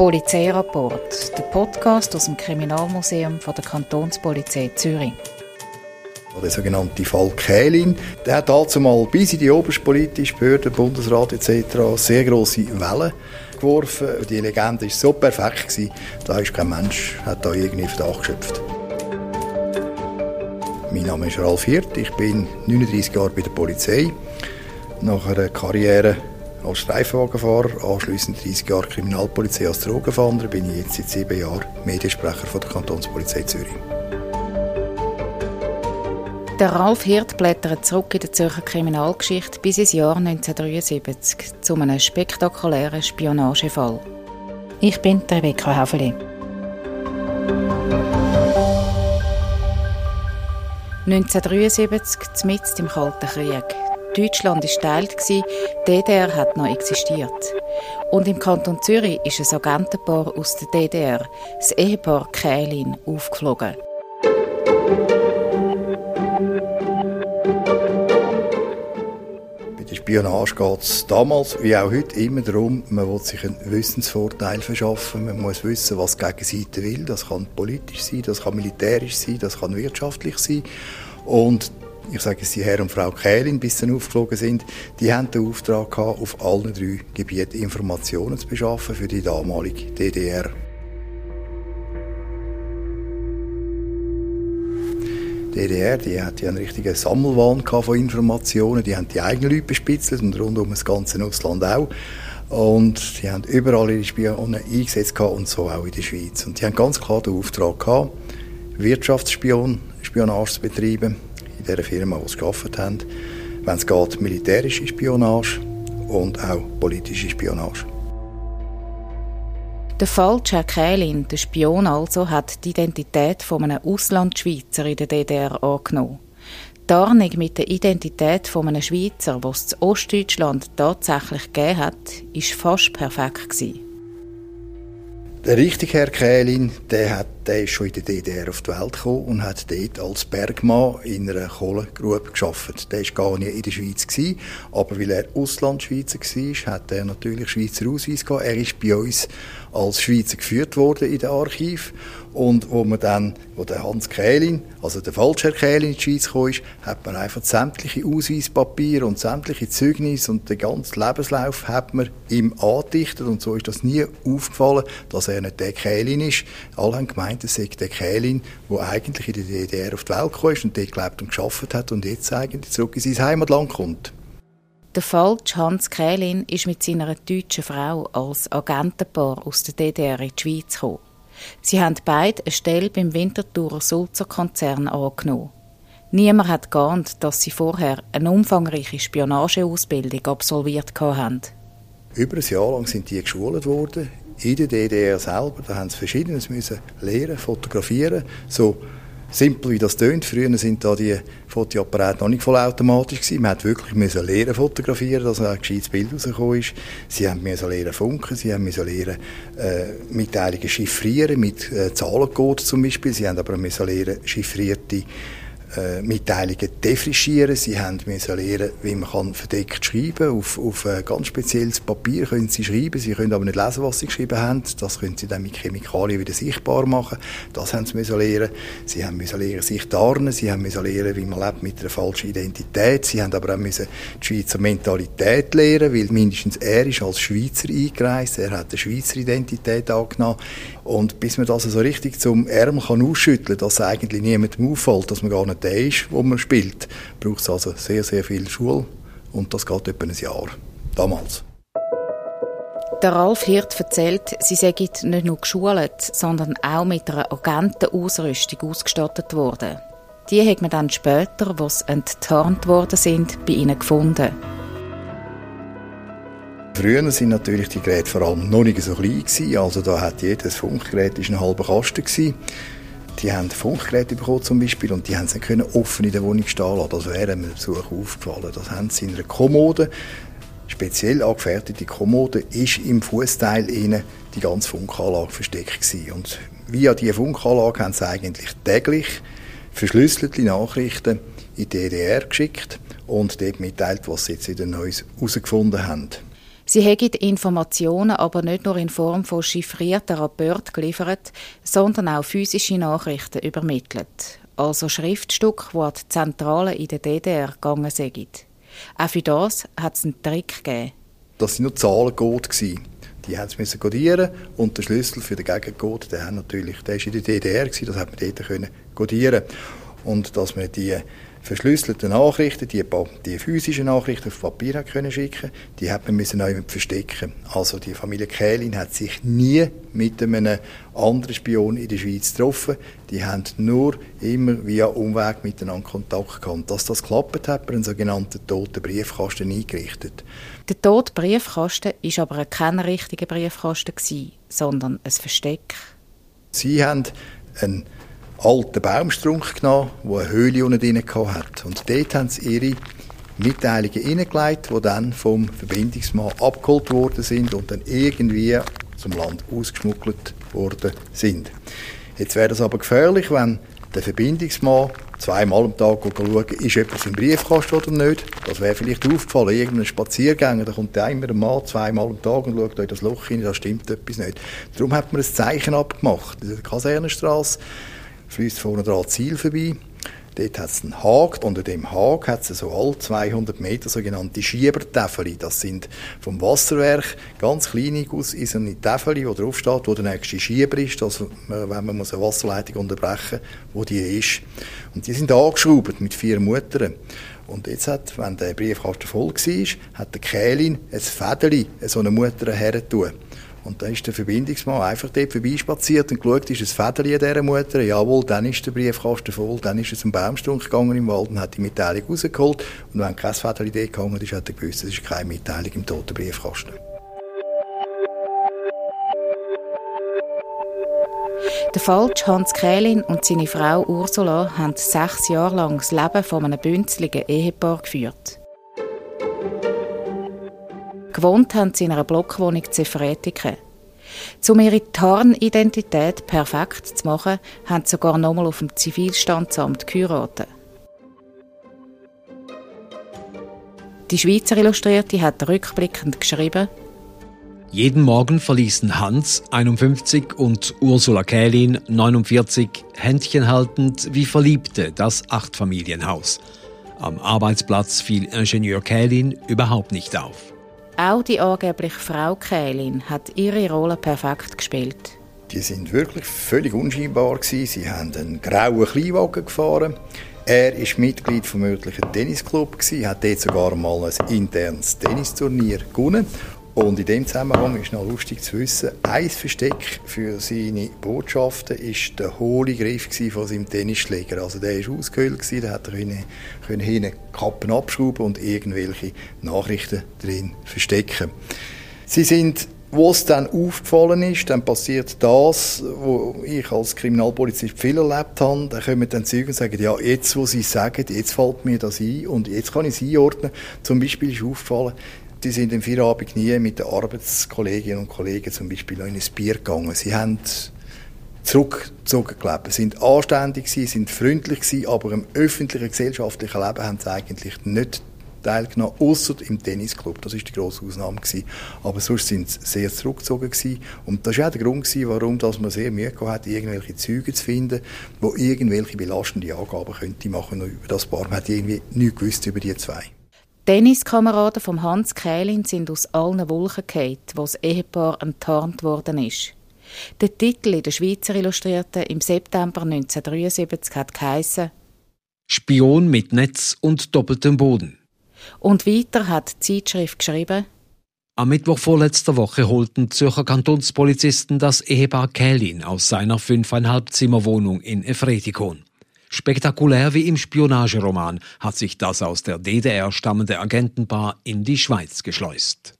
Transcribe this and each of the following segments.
Polizeirapport, der Podcast aus dem Kriminalmuseum von der Kantonspolizei Zürich. Der sogenannte Fall Kählin, der hat dazumal bis in die oberstpolitische Behörde, Bundesrat etc. sehr grosse Wellen geworfen. Die Legende war so perfekt, gewesen, da ist kein Mensch hat da irgendwie Verdacht geschöpft. Mein Name ist Ralf Hirt, ich bin 39 Jahre bei der Polizei. Nach einer Karriere als Streifenwagenfahrer, anschliessend 30 Jahre Kriminalpolizei als Drogenfahnder, bin ich jetzt seit sieben Jahren Mediensprecher von der Kantonspolizei Zürich. Der Ralf Hirt blättert zurück in der Zürcher Kriminalgeschichte bis ins Jahr 1973 zu einem spektakulären Spionagefall. Ich bin Rebecca Haveli. 1973, mitten im Kalten Krieg. Deutschland war teilt, die DDR hat noch existiert. Und im Kanton Zürich ist ein Agentenpaar aus der DDR, das Ehepaar Kählin, aufgeflogen. Spionage geht es damals wie auch heute immer darum, man will sich einen Wissensvorteil verschaffen, man muss wissen, was die Gegenseite will. Das kann politisch sein, das kann militärisch sein, das kann wirtschaftlich sein. Und ich sage es die Herr und Frau Kählin, bis sie aufgeflogen sind, die haben den Auftrag gehabt, auf allen drei Gebieten Informationen zu beschaffen für die damalige DDR. Die DDR, die hat einen richtigen Sammelwahn von Informationen, die haben die eigenen Leute bespitzelt und rund um das ganze Ausland auch. Und die haben überall ihre Spione eingesetzt und so auch in der Schweiz. Und die haben ganz klar den Auftrag gehabt, Wirtschaftsspion, zu betreiben, in der Firma, die sie gearbeitet haben. Wenn es geht, militärische Spionage und auch politische Spionage. Der Fall Jack Kählin, der Spion also, hat die Identität von einem Auslandschweizer in der DDR angenommen. Die Tarnung mit der Identität von einem Schweizer, was es in Ostdeutschland tatsächlich gegeben hat, war fast perfekt. Gewesen. Der richtige Herr Kählin, der, hat, der ist schon in der DDR auf die Welt gekommen und hat dort als Bergmann in einer Kohlegrube geschafft. Der war gar nicht in der Schweiz gewesen, aber weil er Auslandschweizer war, hat er natürlich Schweizer Ausweis gehabt. Er ist bei uns als Schweizer geführt worden in den Archiv und wo man dann, wo der Hans Kählin, also der falsche Herr Kählin in die Schweiz kam, hat man einfach sämtliche Ausweispapiere und sämtliche Zeugnisse und den ganzen Lebenslauf hat man ihm angedichtet und so ist das nie aufgefallen, dass er nicht der Kählin ist. Alle haben gemeint, es sei der Kählin, der eigentlich in der DDR auf die Welt gekommen ist und dort gelebt und geschafft hat und jetzt eigentlich zurück in sein Heimatland kommt. Der falsche Hans Kählin ist mit seiner deutschen Frau als Agentenpaar aus der DDR in die Schweiz gekommen. Sie haben beide eine Stelle beim Winterthurer Sulzer Konzern angenommen. Niemand hat geahnt, dass sie vorher eine umfangreiche Spionageausbildung absolviert haben. Über ein Jahr lang sind die geschult worden in der DDR selber. Da haben sie Verschiedenes müssen lernen, fotografieren, so simpel wie das tönt. Früher sind da die Fotoapparate noch nicht vollautomatisch gewesen. Man hat wirklich müssen lernen fotografieren, dass ein gescheites Bild rausgekommen ist. Sie haben müssen lernen funken, sie haben müssen lernen äh, Mitteilungen chiffrieren, mit äh, Zahlencodes zum Beispiel. Sie haben aber müssen lernen chiffrierte äh, Mitteilungen defrischieren. Sie haben müssen lernen, wie man kann verdeckt schreiben kann. Auf, auf ein ganz spezielles Papier können sie schreiben. Sie können aber nicht lesen, was sie geschrieben haben. Das können sie dann mit Chemikalien wieder sichtbar machen. Das haben sie müssen lernen. Sie haben müssen lernen, sich tarnen. Sie haben müssen lernen, wie man lebt mit einer falschen Identität. Sie haben aber auch müssen die Schweizer Mentalität lernen, weil mindestens er ist als Schweizer eingereist. Er hat eine Schweizer Identität angenommen. Und bis man das so richtig zum Ärmel kann ausschütteln kann, dass eigentlich niemandem auffällt, dass man gar nicht der ist, wo man spielt, braucht es also sehr, sehr viel Schule. Und das geht etwa ein Jahr. Damals. Der Ralf Hirt erzählt, sie seien nicht nur geschult, sondern auch mit einer Agentenausrüstung ausgestattet worden. Die hat man dann später, wo sie enttarnt worden sind, bei ihnen gefunden. Früher sind natürlich die Geräte vor allem noch nicht so klein gewesen. Also da hat jedes Funkgerät ist ein halber Kasten gewesen. Die haben Funkgeräte bekommen zum Beispiel und die haben sie können offen in der Wohnung stehen lassen. Das wäre einem Besuch aufgefallen. Das haben sie in einer Kommode, speziell angefertigte Kommode, ist im Fußteil die ganze Funkanlage versteckt gewesen. Und via diese Funkanlage haben sie eigentlich täglich verschlüsselte Nachrichten in die DDR geschickt und dort mitteilt, was sie jetzt in den Neues herausgefunden haben. Sie haben Informationen aber nicht nur in Form von chiffrierten Rapporten geliefert, sondern auch physische Nachrichten übermittelt. Also Schriftstücke, die an die Zentrale in der DDR gegangen sind. Auch für das hat es einen Trick gegeben. Das waren nur Zahlencode. Die mussten sie codieren und der Schlüssel für den Gegencode, der, natürlich, der ist in der DDR, das hat man dort codieren Und dass man die verschlüsselte Nachrichten, die, die physischen Nachrichten auf Papier können schicken die hat man müssen auch verstecken. Also die Familie Kählin hat sich nie mit einem anderen Spion in der Schweiz getroffen. Die haben nur immer via Umweg miteinander Kontakt gehabt. Dass das geklappt hat, hat einen sogenannten toten Briefkasten eingerichtet. Der tote Briefkasten war aber kein richtiger Briefkasten, sondern ein Versteck. Sie haben einen alten Baumstrunk genommen, der eine Höhle unten drin hatte. Und dort haben sie ihre Mitteilungen hineingelegt, die dann vom Verbindungsmann abgeholt worden sind und dann irgendwie zum Land ausgeschmuggelt worden sind. Jetzt wäre es aber gefährlich, wenn der Verbindungsmann zweimal am Tag schauen, ist etwas im Briefkasten oder nicht. Das wäre vielleicht aufgefallen, irgendein Spaziergänger, da kommt immer ein Mann zweimal am Tag und schaut in das Loch hinein, da stimmt etwas nicht. Darum hat man ein Zeichen abgemacht, in der Kasernenstraße fließt vorne dran Ziel vorbei. Dort hat es einen Haag. Unter dem Haag hat es so alle 200 Meter sogenannte Schiebertäfeli. Das sind vom Wasserwerk ganz kleine gusseiserne Täfeli, wo drauf steht, wo der nächste Schieber ist, also wenn man eine Wasserleitung unterbrechen muss, wo die ist. Und die sind angeschraubt mit vier Muttern. Und jetzt hat, wenn der Briefkasten voll war, hat der Kählin ein Federli, so eine Mutter hergetan. Und dann ist der Verbindungsmann einfach dort vorbeispaziert und geschaut, ist es Federli dieser Mutter? Jawohl, dann ist der Briefkasten voll, dann ist es zum Baumstrunk gegangen im Wald und hat die Mitteilung rausgeholt. Und wenn kein Federli dort gegangen ist, hat er gewusst, es ist keine Mitteilung im toten Briefkasten. Der Falsch Hans Kählin und seine Frau Ursula haben sechs Jahre lang das Leben von einem bünzligen Ehepaar geführt. Gewohnt haben sie in einer Blockwohnung zu Fretiken. Um ihre Tarnidentität perfekt zu machen, haben sie sogar nochmal auf dem Zivilstandsamt geheiratet. Die Schweizer Illustrierte hat rückblickend geschrieben, jeden Morgen verließen Hans, 51, und Ursula Kählin, 49, Händchen haltend wie Verliebte das Achtfamilienhaus. Am Arbeitsplatz fiel Ingenieur Kählin überhaupt nicht auf. Auch die angebliche Frau Kählin hat ihre Rolle perfekt gespielt. Die sind wirklich völlig unscheinbar gewesen. Sie haben einen grauen Kleinwagen gefahren. Er ist Mitglied vom örtlichen Tennisclub gewesen, hat dort sogar mal ein internes Tennisturnier gewonnen und in dem Zusammenhang ist noch lustig zu wissen, ein Versteck für seine Botschaften ist der hohle Griff von seinem Tennisschläger. Also der war ausgehöhlt, da hat er können, können hinten Kappen abschrauben und irgendwelche Nachrichten drin verstecken. Sie sind wo es dann aufgefallen ist, dann passiert das, was ich als Kriminalpolizist viel erlebt habe. Dann kommen dann Zeugen und sagen, ja, jetzt, wo sie sagen, jetzt fällt mir das ein und jetzt kann ich es einordnen. Zum Beispiel ist aufgefallen, die sind im Feierabend nie mit den Arbeitskolleginnen und Kollegen zum Beispiel noch in ein Bier gegangen. Sie haben zurückgezogen gelebt, sind anständig gewesen, sind freundlich gewesen, aber im öffentlichen gesellschaftlichen Leben haben sie eigentlich nicht teilgenommen, außer im Tennisclub. Das ist die grosse Ausnahme gewesen. Aber sonst sind sie sehr zurückgezogen gewesen. Und das war auch der Grund gewesen, warum dass man sehr Mühe hat, irgendwelche Züge zu finden, wo irgendwelche belastende Angaben könnte machen über das Paar. Man hat irgendwie nichts gewusst über die zwei. Tenniskameraden von Hans Kählin sind aus allen Wolken gefallen, wo das Ehepaar enttarnt worden ist. Der Titel in der Schweizer Illustrierten im September 1973 hat geheissen Spion mit Netz und doppeltem Boden. Und weiter hat die Zeitschrift geschrieben, am Mittwoch vorletzter Woche holten Zürcher Kantonspolizisten das Ehepaar Kählin aus seiner fünfeinhalb Zimmerwohnung in Efretikon. Spektakulär wie im Spionageroman hat sich das aus der DDR stammende Agentenpaar in die Schweiz geschleust.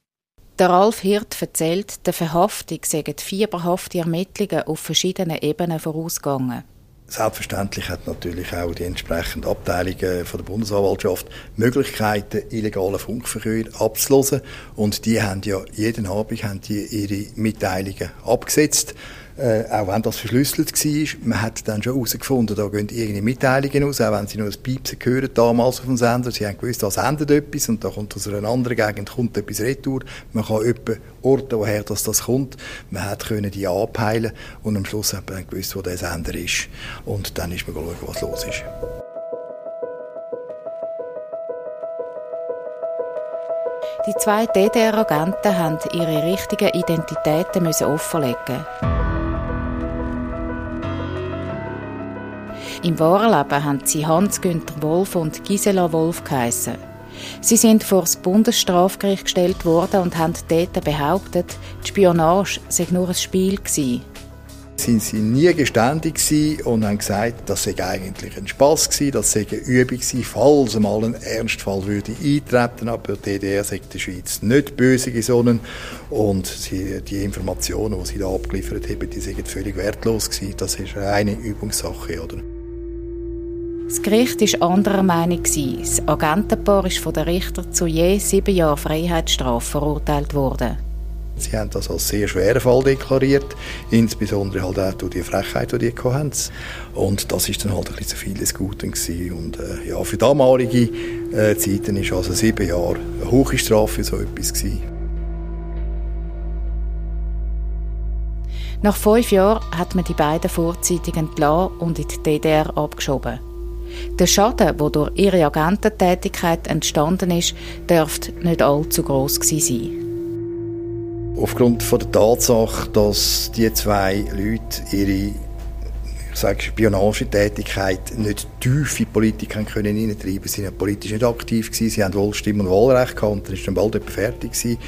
Der Ralf Hirt erzählt, der Verhaftung seien fieberhafte Ermittlungen auf verschiedenen Ebenen vorausgegangen. Selbstverständlich hat natürlich auch die entsprechende Abteilung von der Bundesanwaltschaft Möglichkeiten, illegalen Funkverkehr abzulösen. Und die haben ja jeden Abend haben die ihre Mitteilungen abgesetzt. Äh, auch wenn das verschlüsselt war, man hat dann schon herausgefunden, da gehen irgendeine Mitteilungen aus, auch wenn sie nur ein Piepsen hören damals auf dem Sender. Sie haben gewusst, da sendet etwas und da kommt aus einer anderen Gegend kommt etwas retour. Man kann etwa orten, woher das, das kommt. Man hat können die anpeilen und am Schluss hat man dann gewusst, wo der Sender ist. Und dann ist man schauen, was los ist. Die zwei DDR-Agenten mussten ihre richtigen Identitäten offenlegen. Im wahren Leben haben sie Hans-Günther Wolf und Gisela Wolf geheissen. Sie sind vor das Bundesstrafgericht gestellt worden und haben dort behauptet, die Spionage sei nur ein Spiel gewesen sind sie nie geständig und haben gesagt, das sei eigentlich ein Spass gewesen, das sei eine Übung gewesen, falls einmal ein Ernstfall würde eintreten, aber die DDR sagt der Schweiz nicht böse gesonnen und sie, die Informationen, die sie da abgeliefert haben, die sind völlig wertlos gewesen. Das ist eine Übungssache, oder? Das Gericht war anderer Meinung. Das Agentenpaar ist von der Richter zu je sieben Jahren Freiheitsstrafe verurteilt worden. Sie haben das als sehr schweren Fall deklariert, insbesondere halt auch durch die Frechheit, die sie hatten. Und das ist dann halt ein bisschen zu viel des Guten gewesen. Und äh, ja, für damalige äh, Zeiten ist also sieben Jahre eine hohe Strafe für so etwas gewesen. Nach fünf Jahren hat man die beiden vorzeitig entlassen und in die DDR abgeschoben. Der Schaden, der durch ihre Agententätigkeit entstanden ist, dürfte nicht allzu groß sein. Aufgrund der Tatsache, dass die zwei Leute ihre Spionagetätigkeit nicht tief in die Politik haben können hineintreiben. Sie waren politisch nicht aktiv, gewesen, sie haben wohl Stimm- und Wahlrecht und dann ist dann bald fertig gewesen.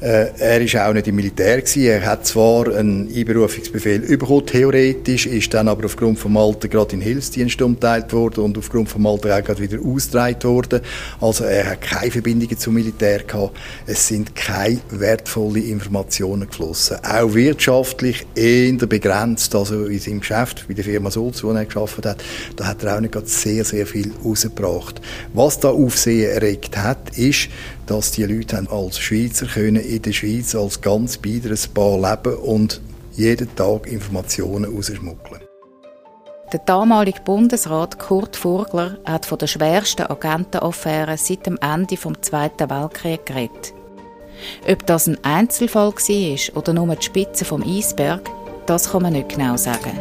Äh, er ist auch nicht im Militär gewesen. Er hat zwar einen Einberufungsbefehl bekommen, theoretisch, ist dann aber aufgrund vom Alter gerade in Hilfsdienst umteilt worden und aufgrund vom Alter auch gerade wieder ausgetragen worden. Also er hat keine Verbindungen zum Militär gehabt. Es sind keine wertvollen Informationen geflossen. Auch wirtschaftlich eher begrenzt, also in seinem Geschäft, bei der Firma Sulz, wo er geschafft hat, da hat er auch nicht gerade sehr, sehr viel rausgebracht. Was da Aufsehen erregt hat, ist, dass die Leute als Schweizer können in der Schweiz als ganz biederes Paar leben und jeden Tag Informationen rausschmuggeln. Der damalige Bundesrat Kurt Furgler hat von der schwersten Agentenaffäre seit dem Ende des Zweiten Weltkriegs geredet. Ob das ein Einzelfall war oder nur die Spitze vom Eisberg, das kann man nicht genau sagen.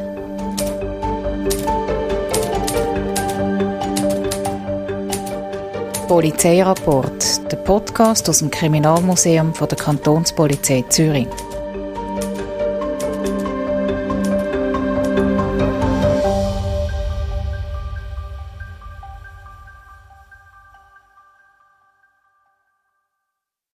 Polizeirapport, der Podcast aus dem Kriminalmuseum von der Kantonspolizei Zürich.